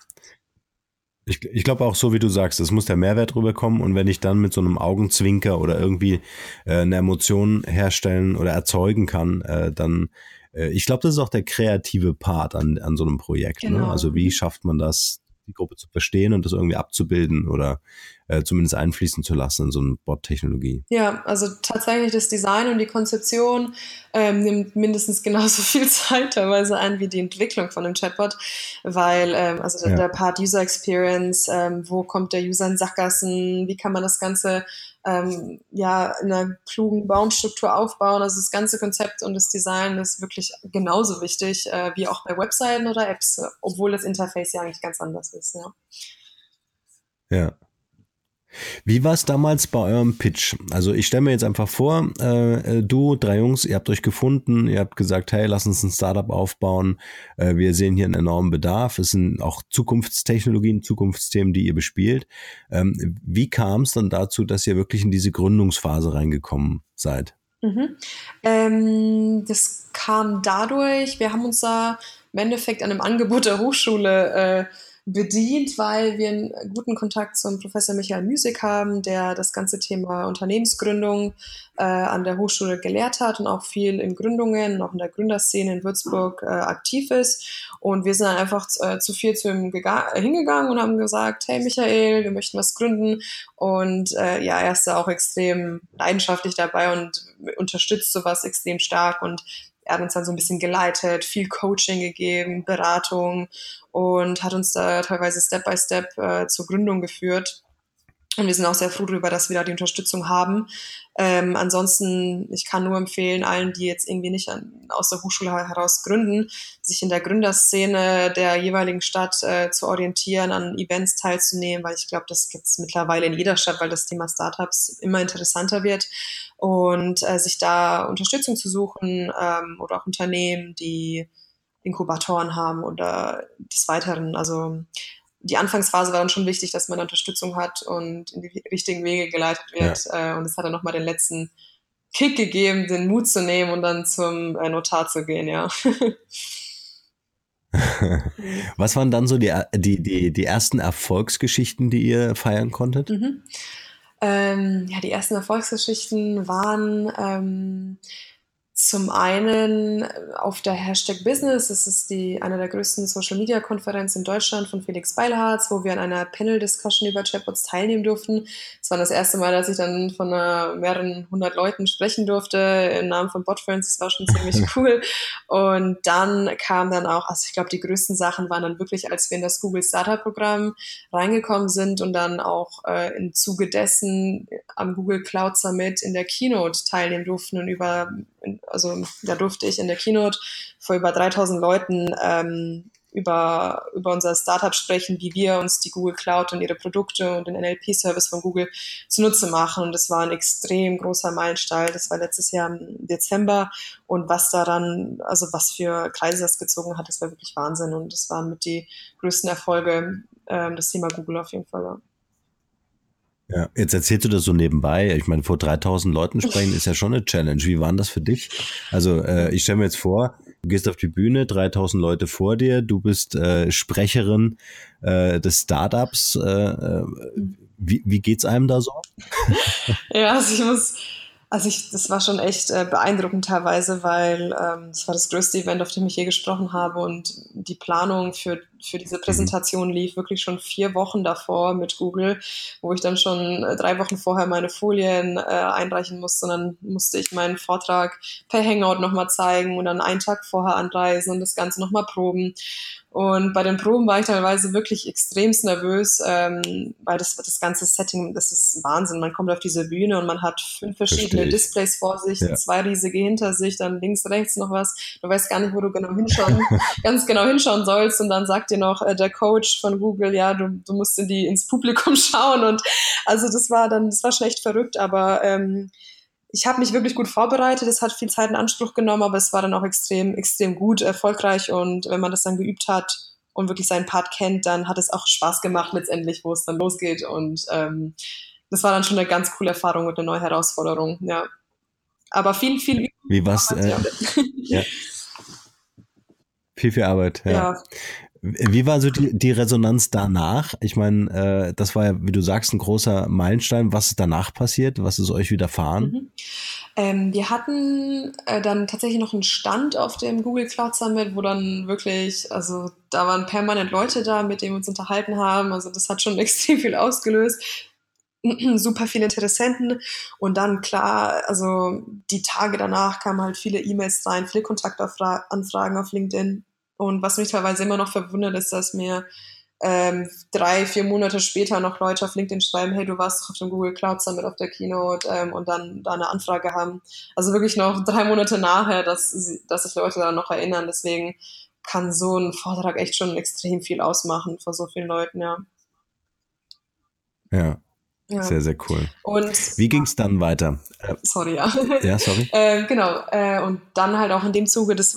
Ich, ich glaube auch so, wie du sagst, es muss der Mehrwert rüberkommen und wenn ich dann mit so einem Augenzwinker oder irgendwie äh, eine Emotion herstellen oder erzeugen kann, äh, dann äh, ich glaube, das ist auch der kreative Part an, an so einem Projekt. Ne? Genau. Ne? Also wie schafft man das, die Gruppe zu verstehen und das irgendwie abzubilden oder äh, zumindest einfließen zu lassen in so eine Bot-Technologie. Ja, also tatsächlich das Design und die Konzeption ähm, nimmt mindestens genauso viel Zeit teilweise ein wie die Entwicklung von einem Chatbot, weil ähm, also der, ja. der Part User Experience, ähm, wo kommt der User in Sackgassen, wie kann man das Ganze ähm, ja in einer klugen Baumstruktur aufbauen. Also das ganze Konzept und das Design ist wirklich genauso wichtig äh, wie auch bei Webseiten oder Apps, obwohl das Interface ja eigentlich ganz anders ist. Ja. Ja. Wie war es damals bei eurem Pitch? Also ich stelle mir jetzt einfach vor, äh, du, drei Jungs, ihr habt euch gefunden, ihr habt gesagt, hey, lass uns ein Startup aufbauen. Äh, wir sehen hier einen enormen Bedarf. Es sind auch Zukunftstechnologien, Zukunftsthemen, die ihr bespielt. Ähm, wie kam es dann dazu, dass ihr wirklich in diese Gründungsphase reingekommen seid? Mhm. Ähm, das kam dadurch, wir haben uns da im Endeffekt an einem Angebot der Hochschule äh, bedient, weil wir einen guten Kontakt zum Professor Michael Müsig haben, der das ganze Thema Unternehmensgründung äh, an der Hochschule gelehrt hat und auch viel in Gründungen, auch in der Gründerszene in Würzburg äh, aktiv ist. Und wir sind dann einfach äh, zu viel zu ihm hingegangen und haben gesagt, hey Michael, wir möchten was gründen. Und äh, ja, er ist da auch extrem leidenschaftlich dabei und unterstützt sowas extrem stark. Und er hat uns dann so ein bisschen geleitet, viel Coaching gegeben, Beratung und hat uns da teilweise Step by Step äh, zur Gründung geführt. Und wir sind auch sehr froh darüber, dass wir da die Unterstützung haben. Ähm, ansonsten, ich kann nur empfehlen, allen, die jetzt irgendwie nicht an, aus der Hochschule heraus gründen, sich in der Gründerszene der jeweiligen Stadt äh, zu orientieren, an Events teilzunehmen, weil ich glaube, das gibt es mittlerweile in jeder Stadt, weil das Thema Startups immer interessanter wird. Und äh, sich da Unterstützung zu suchen ähm, oder auch Unternehmen, die Inkubatoren haben oder des Weiteren. Also die Anfangsphase war dann schon wichtig, dass man Unterstützung hat und in die richtigen Wege geleitet wird. Ja. Äh, und es hat dann nochmal den letzten Kick gegeben, den Mut zu nehmen und dann zum äh, Notar zu gehen, ja. Was waren dann so die, die, die, die ersten Erfolgsgeschichten, die ihr feiern konntet? Mhm. Ähm, ja, die ersten Erfolgsgeschichten waren ähm, zum einen äh, auf der Hashtag Business, das ist die, eine der größten Social Media Konferenzen in Deutschland von Felix Beilharz, wo wir an einer Panel Discussion über Chatbots teilnehmen durften. Es war das erste Mal, dass ich dann von mehreren hundert Leuten sprechen durfte im Namen von Botfriends. Das war schon ziemlich cool. Und dann kam dann auch, also ich glaube, die größten Sachen waren dann wirklich, als wir in das Google Startup Programm reingekommen sind und dann auch äh, im Zuge dessen am Google Cloud Summit in der Keynote teilnehmen durften und über also da durfte ich in der Keynote vor über 3000 Leuten ähm, über, über unser Startup sprechen, wie wir uns die Google Cloud und ihre Produkte und den NLP-Service von Google zunutze machen. Und das war ein extrem großer Meilenstein. Das war letztes Jahr im Dezember. Und was daran, also was für Kreise das gezogen hat, das war wirklich Wahnsinn. Und das waren mit die größten Erfolge, ähm, das Thema Google auf jeden Fall. Ja. Ja, jetzt erzählst du das so nebenbei. Ich meine, vor 3000 Leuten sprechen ist ja schon eine Challenge. Wie war das für dich? Also, äh, ich stelle mir jetzt vor, du gehst auf die Bühne, 3000 Leute vor dir, du bist äh, Sprecherin äh, des Startups. Äh, äh, wie, wie geht's einem da so? ja, also ich muss also ich, das war schon echt äh, beeindruckend teilweise, weil ähm, das war das größte Event, auf dem ich je gesprochen habe und die Planung für, für diese Präsentation lief wirklich schon vier Wochen davor mit Google, wo ich dann schon äh, drei Wochen vorher meine Folien äh, einreichen musste und dann musste ich meinen Vortrag per Hangout nochmal zeigen und dann einen Tag vorher anreisen und das Ganze nochmal proben. Und bei den Proben war ich teilweise wirklich extremst nervös, ähm, weil das, das ganze Setting, das ist Wahnsinn. Man kommt auf diese Bühne und man hat fünf verschiedene Displays vor sich, ja. zwei riesige hinter sich, dann links, rechts noch was. Du weißt gar nicht, wo du genau hinschauen, ganz genau hinschauen sollst. Und dann sagt dir noch äh, der Coach von Google, ja, du, du musst in die, ins Publikum schauen. Und also das war dann, das war schon echt verrückt, aber ähm, ich habe mich wirklich gut vorbereitet. Es hat viel Zeit in Anspruch genommen, aber es war dann auch extrem, extrem gut, erfolgreich. Und wenn man das dann geübt hat und wirklich seinen Part kennt, dann hat es auch Spaß gemacht letztendlich, wo es dann losgeht. Und ähm, das war dann schon eine ganz coole Erfahrung und eine neue Herausforderung. Ja, aber viel, viel. Übung Wie was? Äh, ja. Viel, viel Arbeit. Ja. ja. Wie war so die, die Resonanz danach? Ich meine, äh, das war ja, wie du sagst, ein großer Meilenstein. Was ist danach passiert? Was ist euch widerfahren? Mhm. Ähm, wir hatten äh, dann tatsächlich noch einen Stand auf dem Google Cloud Summit, wo dann wirklich, also da waren permanent Leute da, mit denen wir uns unterhalten haben. Also das hat schon extrem viel ausgelöst. super viele Interessenten und dann klar, also die Tage danach kamen halt viele E-Mails rein, viele Kontaktanfragen auf LinkedIn und was mich teilweise immer noch verwundert, ist, dass mir ähm, drei, vier Monate später noch Leute auf LinkedIn schreiben, hey, du warst auf dem Google Cloud Summit auf der Keynote ähm, und dann da eine Anfrage haben. Also wirklich noch drei Monate nachher, dass, dass sich Leute daran noch erinnern. Deswegen kann so ein Vortrag echt schon extrem viel ausmachen vor so vielen Leuten, ja. Ja. Ja. Sehr, sehr cool. Und wie ging es dann weiter? Sorry, ja. Ja, sorry. äh, genau. Äh, und dann halt auch in dem Zuge des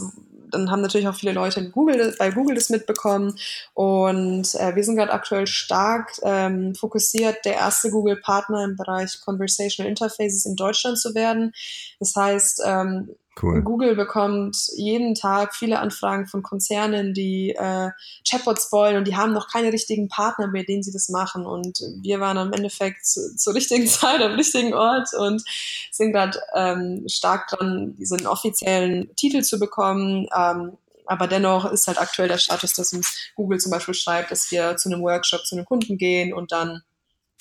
dann haben natürlich auch viele Leute Google, bei Google das mitbekommen. Und äh, wir sind gerade aktuell stark ähm, fokussiert, der erste Google-Partner im Bereich Conversational Interfaces in Deutschland zu werden. Das heißt, ähm, Cool. Google bekommt jeden Tag viele Anfragen von Konzernen, die äh, Chatbots wollen und die haben noch keine richtigen Partner, mit denen sie das machen. Und wir waren am Endeffekt zu, zur richtigen Zeit am richtigen Ort und sind gerade ähm, stark dran, diesen offiziellen Titel zu bekommen. Ähm, aber dennoch ist halt aktuell der Status, dass uns Google zum Beispiel schreibt, dass wir zu einem Workshop zu einem Kunden gehen und dann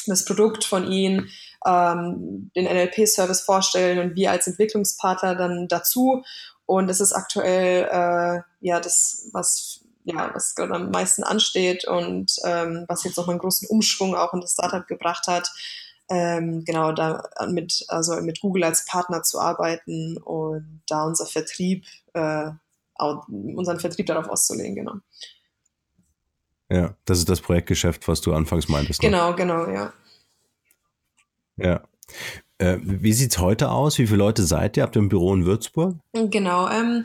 das Produkt von ihnen, ähm, den NLP-Service vorstellen und wir als Entwicklungspartner dann dazu. Und das ist aktuell äh, ja das, was ja, was gerade am meisten ansteht und ähm, was jetzt noch einen großen Umschwung auch in das Startup gebracht hat. Ähm, genau, da mit, also mit Google als Partner zu arbeiten und da unser Vertrieb, äh, unseren Vertrieb darauf auszulegen, genau. Ja, das ist das Projektgeschäft, was du anfangs meintest. Ne? Genau, genau, ja. Ja. Äh, wie sieht's heute aus? Wie viele Leute seid ihr? Habt ihr ein Büro in Würzburg? Genau. Ähm,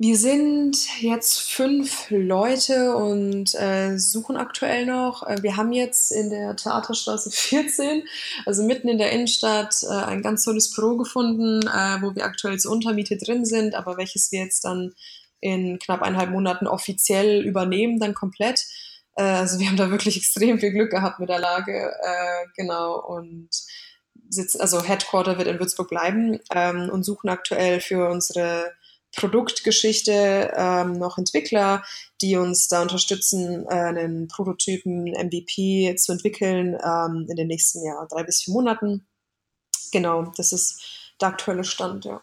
wir sind jetzt fünf Leute und äh, suchen aktuell noch. Äh, wir haben jetzt in der Theaterstraße 14, also mitten in der Innenstadt, äh, ein ganz tolles Büro gefunden, äh, wo wir aktuell zur Untermiete drin sind, aber welches wir jetzt dann in knapp eineinhalb Monaten offiziell übernehmen, dann komplett. Äh, also wir haben da wirklich extrem viel Glück gehabt mit der Lage, äh, genau. Und sitzen, also Headquarter wird in Würzburg bleiben ähm, und suchen aktuell für unsere Produktgeschichte ähm, noch Entwickler, die uns da unterstützen, äh, einen Prototypen MVP zu entwickeln ähm, in den nächsten ja, drei bis vier Monaten. Genau, das ist der aktuelle Stand, ja.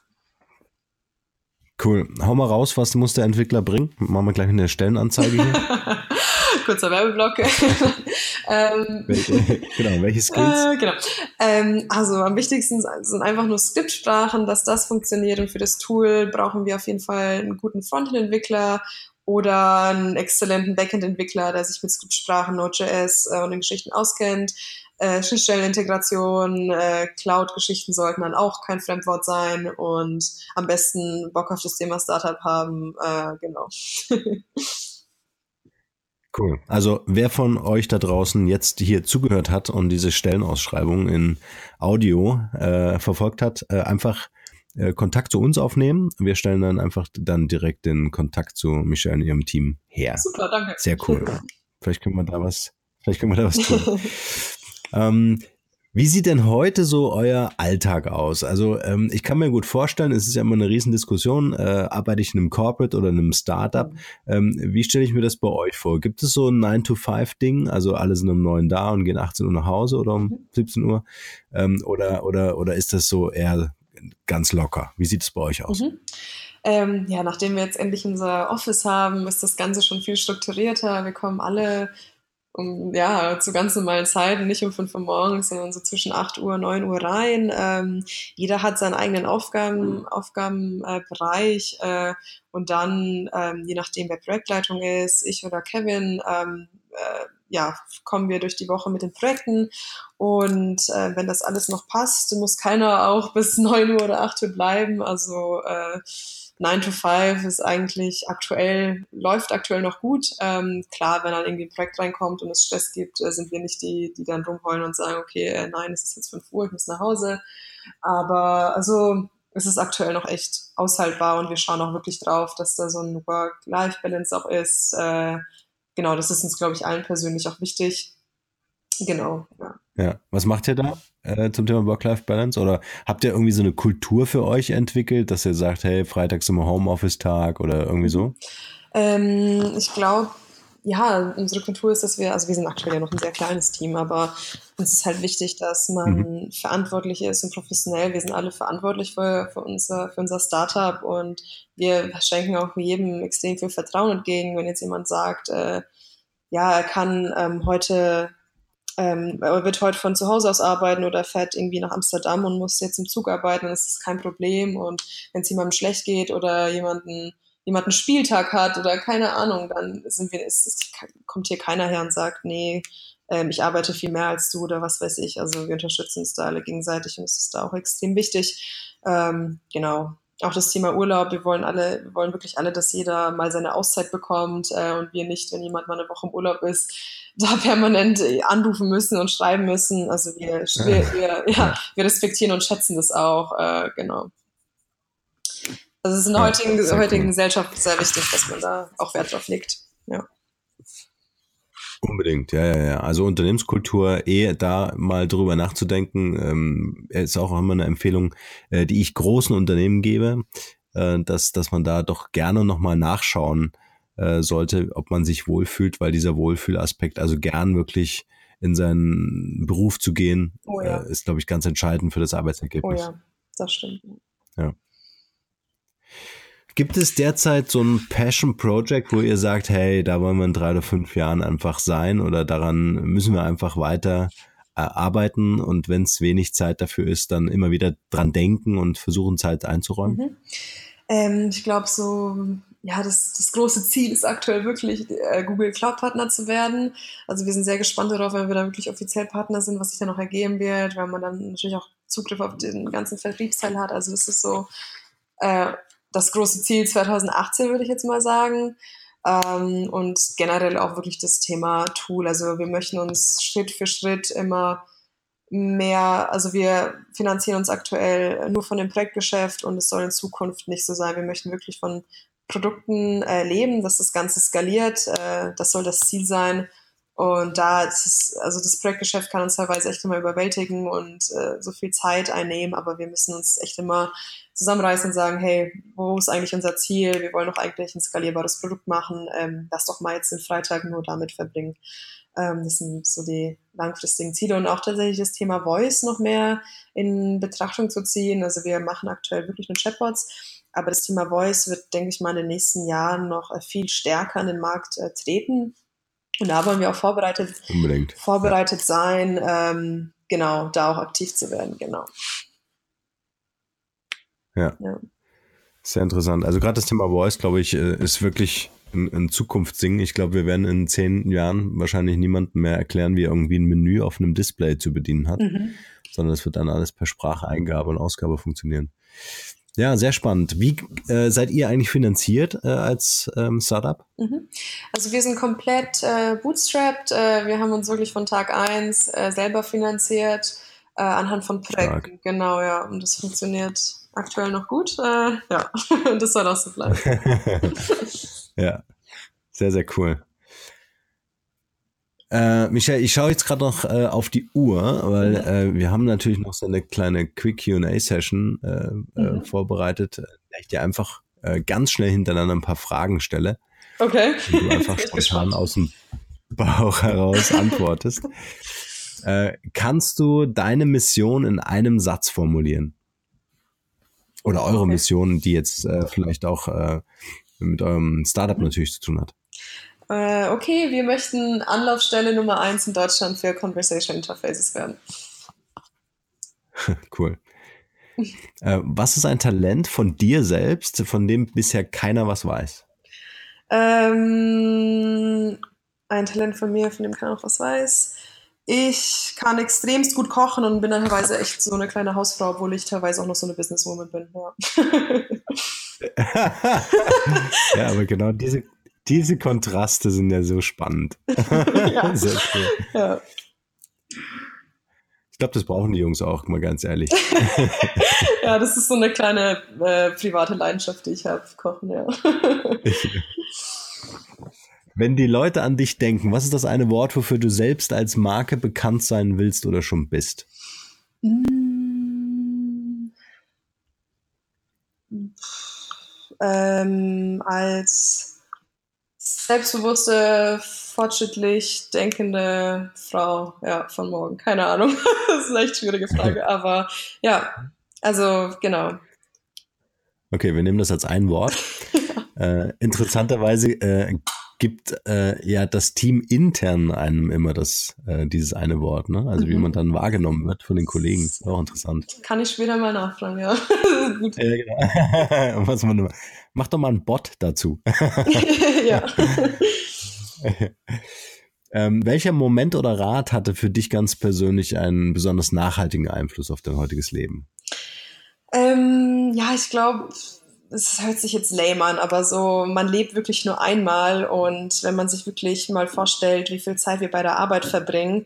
Cool. Hau mal raus, was muss der Entwickler bringen? Machen wir gleich eine Stellenanzeige hier. Kurzer Werbeblock. ähm, Welche, genau, welche Skills? Äh, genau. Ähm, also am wichtigsten sind einfach nur Skriptsprachen, dass das funktioniert. Und für das Tool brauchen wir auf jeden Fall einen guten Frontend-Entwickler oder einen exzellenten Backend-Entwickler, der sich mit Skriptsprachen, Node.js äh, und den Geschichten auskennt. Äh, Schnittstellenintegration, äh, Cloud-Geschichten sollten dann auch kein Fremdwort sein und am besten Bock auf das Thema Startup haben. Äh, genau. Cool. Also wer von euch da draußen jetzt hier zugehört hat und diese Stellenausschreibung in Audio äh, verfolgt hat, äh, einfach äh, Kontakt zu uns aufnehmen. Wir stellen dann einfach dann direkt den Kontakt zu Michelle und ihrem Team her. Super, danke. Sehr cool. Vielleicht können wir da was, vielleicht können wir da was tun. ähm, wie sieht denn heute so euer Alltag aus? Also ähm, ich kann mir gut vorstellen, es ist ja immer eine Riesendiskussion, äh, arbeite ich in einem Corporate oder in einem Startup? Ähm, wie stelle ich mir das bei euch vor? Gibt es so ein 9-to-5-Ding, also alle sind um 9 da und gehen 18 Uhr nach Hause oder um 17 Uhr? Ähm, oder, oder, oder ist das so eher ganz locker? Wie sieht es bei euch aus? Mhm. Ähm, ja, nachdem wir jetzt endlich unser Office haben, ist das Ganze schon viel strukturierter. Wir kommen alle um, ja, zu ganz normalen Zeiten, nicht um 5 Uhr morgens, sondern so zwischen 8 Uhr, 9 Uhr rein. Ähm, jeder hat seinen eigenen Aufgaben, Aufgabenbereich äh, und dann, ähm, je nachdem, wer Projektleitung ist, ich oder Kevin, ähm, äh, ja, kommen wir durch die Woche mit den Projekten und äh, wenn das alles noch passt, muss keiner auch bis 9 Uhr oder 8 Uhr bleiben. Also äh, 9 to 5 ist eigentlich aktuell, läuft aktuell noch gut. Ähm, klar, wenn dann irgendwie ein Projekt reinkommt und es Stress gibt, äh, sind wir nicht die, die dann rumheulen und sagen, okay, äh, nein, es ist jetzt 5 Uhr, ich muss nach Hause. Aber also es ist aktuell noch echt aushaltbar und wir schauen auch wirklich drauf, dass da so ein Work-Life-Balance auch ist. Äh, genau, das ist uns, glaube ich, allen persönlich auch wichtig. Genau, ja. Ja, was macht ihr da äh, zum Thema Work-Life-Balance? Oder habt ihr irgendwie so eine Kultur für euch entwickelt, dass ihr sagt, hey, Freitag ist immer Homeoffice-Tag oder irgendwie so? Ähm, ich glaube, ja, unsere Kultur ist, dass wir, also wir sind aktuell ja noch ein sehr kleines Team, aber uns ist halt wichtig, dass man mhm. verantwortlich ist und professionell. Wir sind alle verantwortlich für, für, unser, für unser Startup und wir schenken auch jedem extrem viel Vertrauen entgegen, wenn jetzt jemand sagt, äh, ja, er kann ähm, heute ähm, wird heute von zu Hause aus arbeiten oder fährt irgendwie nach Amsterdam und muss jetzt im Zug arbeiten, das ist kein Problem. Und wenn es jemandem schlecht geht oder jemanden jemand einen Spieltag hat oder keine Ahnung, dann sind wir, ist, kommt hier keiner her und sagt, nee, ähm, ich arbeite viel mehr als du oder was weiß ich. Also wir unterstützen uns da alle gegenseitig und es ist da auch extrem wichtig. Ähm, genau. Auch das Thema Urlaub, wir wollen alle, wir wollen wirklich alle, dass jeder mal seine Auszeit bekommt äh, und wir nicht, wenn jemand mal eine Woche im Urlaub ist, da permanent anrufen müssen und schreiben müssen. Also wir, wir, wir, ja, wir respektieren und schätzen das auch, äh, genau. Also es ist in der ja, heutigen, heutigen cool. Gesellschaft sehr wichtig, dass man da auch Wert drauf legt. Ja. Unbedingt, ja, ja, ja. Also Unternehmenskultur, eh da mal drüber nachzudenken, ähm, ist auch immer eine Empfehlung, äh, die ich großen Unternehmen gebe, äh, dass, dass man da doch gerne nochmal nachschauen äh, sollte, ob man sich wohlfühlt, weil dieser Wohlfühlaspekt, also gern wirklich in seinen Beruf zu gehen, oh ja. äh, ist, glaube ich, ganz entscheidend für das Arbeitsergebnis. Oh ja, das stimmt. Ja. Gibt es derzeit so ein Passion Project, wo ihr sagt, hey, da wollen wir in drei oder fünf Jahren einfach sein oder daran müssen wir einfach weiter äh, arbeiten und wenn es wenig Zeit dafür ist, dann immer wieder dran denken und versuchen, Zeit einzuräumen? Mhm. Ähm, ich glaube, so ja, das, das große Ziel ist aktuell wirklich, äh, Google Cloud Partner zu werden. Also wir sind sehr gespannt darauf, wenn wir da wirklich offiziell Partner sind, was sich dann noch ergeben wird, weil man dann natürlich auch Zugriff auf den ganzen Vertriebsteil hat. Also das ist so äh, das große Ziel 2018, würde ich jetzt mal sagen. Ähm, und generell auch wirklich das Thema Tool. Also wir möchten uns Schritt für Schritt immer mehr, also wir finanzieren uns aktuell nur von dem Projektgeschäft und es soll in Zukunft nicht so sein. Wir möchten wirklich von Produkten äh, leben, dass das Ganze skaliert. Äh, das soll das Ziel sein. Und da ist es, also das Projektgeschäft kann uns teilweise echt immer überwältigen und äh, so viel Zeit einnehmen, aber wir müssen uns echt immer zusammenreißen und sagen, hey, wo ist eigentlich unser Ziel? Wir wollen doch eigentlich ein skalierbares Produkt machen. Ähm, lass doch mal jetzt den Freitag nur damit verbringen. Ähm, das sind so die langfristigen Ziele und auch tatsächlich das Thema Voice noch mehr in Betrachtung zu ziehen. Also wir machen aktuell wirklich nur Chatbots aber das Thema Voice wird, denke ich mal, in den nächsten Jahren noch äh, viel stärker an den Markt äh, treten. Und da wollen wir auch vorbereitet, Unbedingt. vorbereitet sein, ähm, genau, da auch aktiv zu werden, genau. Ja. ja. Sehr interessant. Also gerade das Thema Voice, glaube ich, äh, ist wirklich ein, ein Zukunftsding. Ich glaube, wir werden in zehn Jahren wahrscheinlich niemandem mehr erklären, wie irgendwie ein Menü auf einem Display zu bedienen hat, mhm. sondern es wird dann alles per Spracheingabe und Ausgabe funktionieren. Ja, sehr spannend. Wie äh, seid ihr eigentlich finanziert äh, als ähm, Startup? Mhm. Also wir sind komplett äh, bootstrapped. Äh, wir haben uns wirklich von Tag eins äh, selber finanziert äh, anhand von Projekten. Genau, ja. Und das funktioniert aktuell noch gut. ja, und das soll auch so bleiben. ja, sehr, sehr cool. Äh, Michael, ich schaue jetzt gerade noch äh, auf die Uhr, weil äh, wir haben natürlich noch so eine kleine Quick QA-Session äh, äh, mhm. vorbereitet, in der ich dir einfach äh, ganz schnell hintereinander ein paar Fragen stelle. Okay. Und du einfach spontan aus dem Bauch heraus antwortest. kannst du deine Mission in einem Satz formulieren? Oder eure okay. Mission, die jetzt vielleicht auch mit eurem Startup natürlich zu tun hat? Äh, okay, wir möchten Anlaufstelle Nummer eins in Deutschland für Conversation Interfaces werden. cool. äh, was ist ein Talent von dir selbst, von dem bisher keiner was weiß? Ähm, ein Talent von mir, von dem keiner was weiß. Ich kann extremst gut kochen und bin dann teilweise echt so eine kleine Hausfrau, obwohl ich teilweise auch noch so eine Businesswoman bin. Ja, ja aber genau diese, diese Kontraste sind ja so spannend. ja. Cool. Ja. Ich glaube, das brauchen die Jungs auch, mal ganz ehrlich. ja, das ist so eine kleine äh, private Leidenschaft, die ich habe, Kochen, ja. Wenn die Leute an dich denken, was ist das eine Wort, wofür du selbst als Marke bekannt sein willst oder schon bist? Mm. Ähm, als selbstbewusste, fortschrittlich denkende Frau ja, von morgen. Keine Ahnung. das ist eine echt schwierige Frage, aber ja, also genau. Okay, wir nehmen das als ein Wort. äh, interessanterweise äh, gibt äh, ja das Team intern einem immer das äh, dieses eine Wort, ne? Also mhm. wie man dann wahrgenommen wird von den Kollegen, auch interessant. Kann ich später mal nachfragen, ja. Gut. Ja, genau. Was man, mach doch mal einen Bot dazu. Ja. ähm, welcher Moment oder Rat hatte für dich ganz persönlich einen besonders nachhaltigen Einfluss auf dein heutiges Leben? Ähm, ja, ich glaube, es hört sich jetzt lame an, aber so, man lebt wirklich nur einmal und wenn man sich wirklich mal vorstellt, wie viel Zeit wir bei der Arbeit verbringen,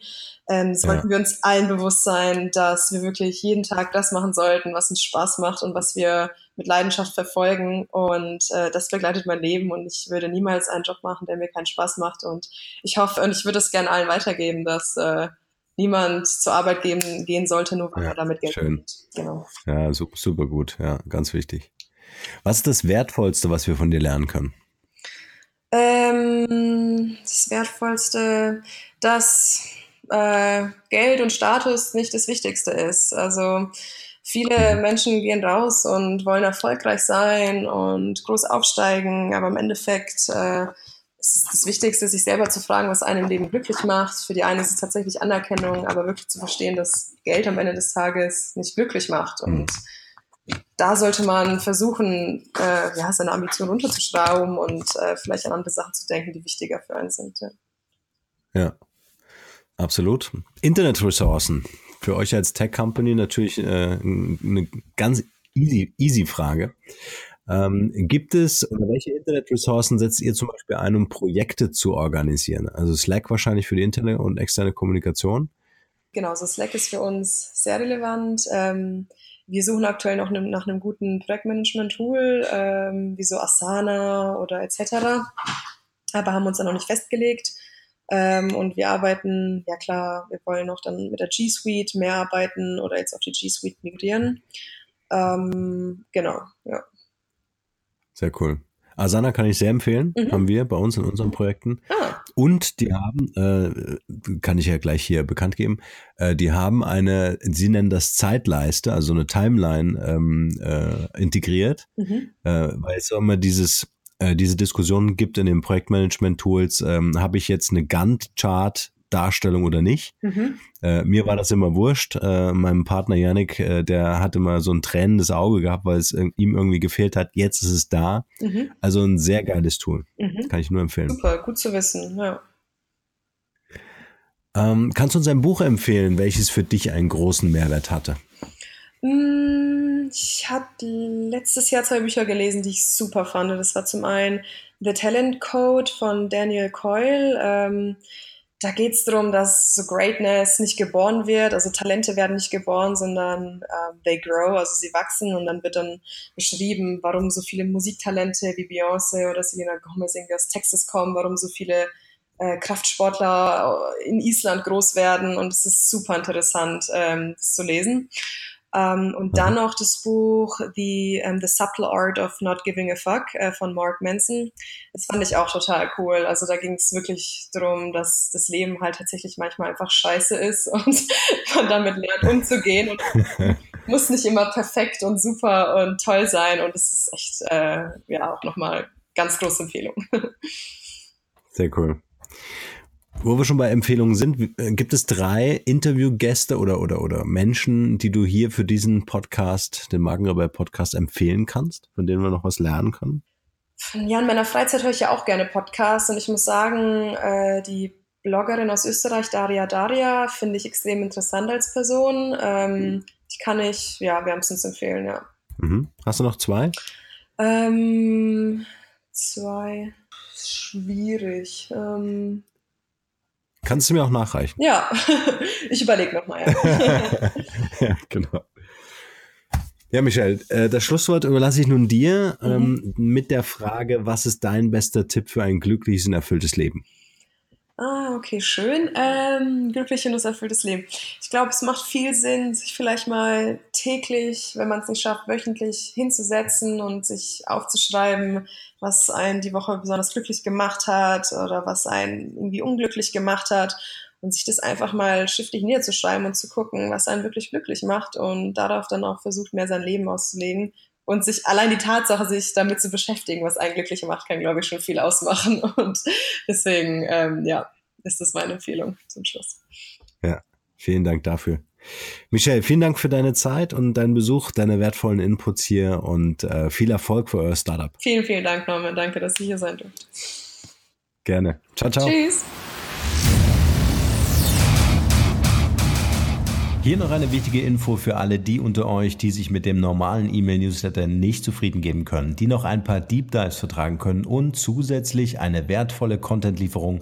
ähm, sollten ja. wir uns allen bewusst sein, dass wir wirklich jeden Tag das machen sollten, was uns Spaß macht und was wir mit Leidenschaft verfolgen. Und äh, das begleitet mein Leben und ich würde niemals einen Job machen, der mir keinen Spaß macht. Und ich hoffe, und ich würde es gerne allen weitergeben, dass äh, niemand zur Arbeit gehen, gehen sollte, nur weil ja, er damit Geld schön. Genau. Ja, super, super gut. Ja, ganz wichtig. Was ist das Wertvollste, was wir von dir lernen können? Ähm, das Wertvollste, dass äh, Geld und Status nicht das Wichtigste ist. Also viele. Menschen gehen raus und wollen erfolgreich sein und groß aufsteigen, aber im Endeffekt äh, ist das Wichtigste, sich selber zu fragen, was einen im Leben glücklich macht. Für die einen ist es tatsächlich Anerkennung, aber wirklich zu verstehen, dass Geld am Ende des Tages nicht glücklich macht. Mhm. Und da sollte man versuchen, äh, ja, seine Ambitionen unterzuschrauben und äh, vielleicht an andere Sachen zu denken, die wichtiger für einen sind. Ja, ja absolut. Internetressourcen. Für euch als Tech-Company natürlich äh, eine ganz easy, easy Frage. Ähm, gibt es oder welche Internetressourcen setzt ihr zum Beispiel ein, um Projekte zu organisieren? Also Slack wahrscheinlich für die Internet- und externe Kommunikation? Genau, so Slack ist für uns sehr relevant. Ähm, wir suchen aktuell noch ne, nach einem guten Projektmanagement-Tool, ähm, wie so Asana oder etc. Aber haben uns da noch nicht festgelegt. Ähm, und wir arbeiten, ja klar, wir wollen noch dann mit der G Suite mehr arbeiten oder jetzt auf die G Suite migrieren. Ähm, genau, ja. Sehr cool. Asana kann ich sehr empfehlen, mhm. haben wir bei uns in unseren Projekten. Ah. Und die haben, äh, kann ich ja gleich hier bekannt geben, äh, die haben eine, sie nennen das Zeitleiste, also eine Timeline ähm, äh, integriert, mhm. äh, weil es immer dieses äh, diese Diskussion gibt in den Projektmanagement-Tools, ähm, habe ich jetzt eine Gantt-Chart Darstellung oder nicht. Mhm. Äh, mir war das immer wurscht. Äh, meinem Partner Yannick, äh, der hat immer so ein tränendes Auge gehabt, weil es ihm irgendwie gefehlt hat. Jetzt ist es da. Mhm. Also ein sehr geiles Tool. Mhm. Kann ich nur empfehlen. Super, gut zu wissen, ja. Ähm, kannst du uns ein Buch empfehlen, welches für dich einen großen Mehrwert hatte? Mm, ich habe letztes Jahr zwei Bücher gelesen, die ich super fand. Das war zum einen The Talent Code von Daniel Coyle. Ähm, da geht es darum, dass Greatness nicht geboren wird, also Talente werden nicht geboren, sondern uh, they grow, also sie wachsen und dann wird dann beschrieben, warum so viele Musiktalente wie Beyoncé oder Selena Gomez irgendwie aus Texas kommen, warum so viele äh, Kraftsportler in Island groß werden und es ist super interessant, ähm, das zu lesen. Um, und dann noch das Buch The, um, The Subtle Art of Not Giving a Fuck äh, von Mark Manson. Das fand ich auch total cool. Also da ging es wirklich darum, dass das Leben halt tatsächlich manchmal einfach scheiße ist und man damit lernt umzugehen und muss nicht immer perfekt und super und toll sein. Und es ist echt, äh, ja, auch nochmal ganz große Empfehlung. Sehr cool. Wo wir schon bei Empfehlungen sind, äh, gibt es drei Interviewgäste oder, oder, oder Menschen, die du hier für diesen Podcast, den Magenrebell Podcast empfehlen kannst, von denen wir noch was lernen können? Ja, in meiner Freizeit höre ich ja auch gerne Podcasts und ich muss sagen, äh, die Bloggerin aus Österreich, Daria Daria, finde ich extrem interessant als Person. Ähm, die kann ich, ja, wärmstens empfehlen, ja. Mhm. Hast du noch zwei? Ähm, zwei. Schwierig. Ähm, Kannst du mir auch nachreichen? Ja, ich überlege nochmal. Ja. ja, genau. Ja, Michelle, äh, das Schlusswort überlasse ich nun dir mhm. ähm, mit der Frage, was ist dein bester Tipp für ein glückliches und erfülltes Leben? Ah, okay, schön. Ähm, glücklich und erfülltes Leben. Ich glaube, es macht viel Sinn, sich vielleicht mal täglich, wenn man es nicht schafft, wöchentlich hinzusetzen und sich aufzuschreiben, was einen die Woche besonders glücklich gemacht hat oder was einen irgendwie unglücklich gemacht hat und sich das einfach mal schriftlich niederzuschreiben und zu gucken, was einen wirklich glücklich macht und darauf dann auch versucht, mehr sein Leben auszulegen und sich allein die Tatsache, sich damit zu beschäftigen, was einen glücklich macht, kann, glaube ich, schon viel ausmachen. Und deswegen, ähm, ja, ist das meine Empfehlung zum Schluss. Ja, vielen Dank dafür. Michelle, vielen Dank für deine Zeit und deinen Besuch, deine wertvollen Inputs hier und äh, viel Erfolg für euer Startup. Vielen, vielen Dank, Norman. Danke, dass ich hier sein durfte. Gerne. Ciao, ciao. Tschüss. Hier noch eine wichtige Info für alle die unter euch, die sich mit dem normalen E-Mail-Newsletter nicht zufrieden geben können, die noch ein paar Deep Dives vertragen können und zusätzlich eine wertvolle Content-Lieferung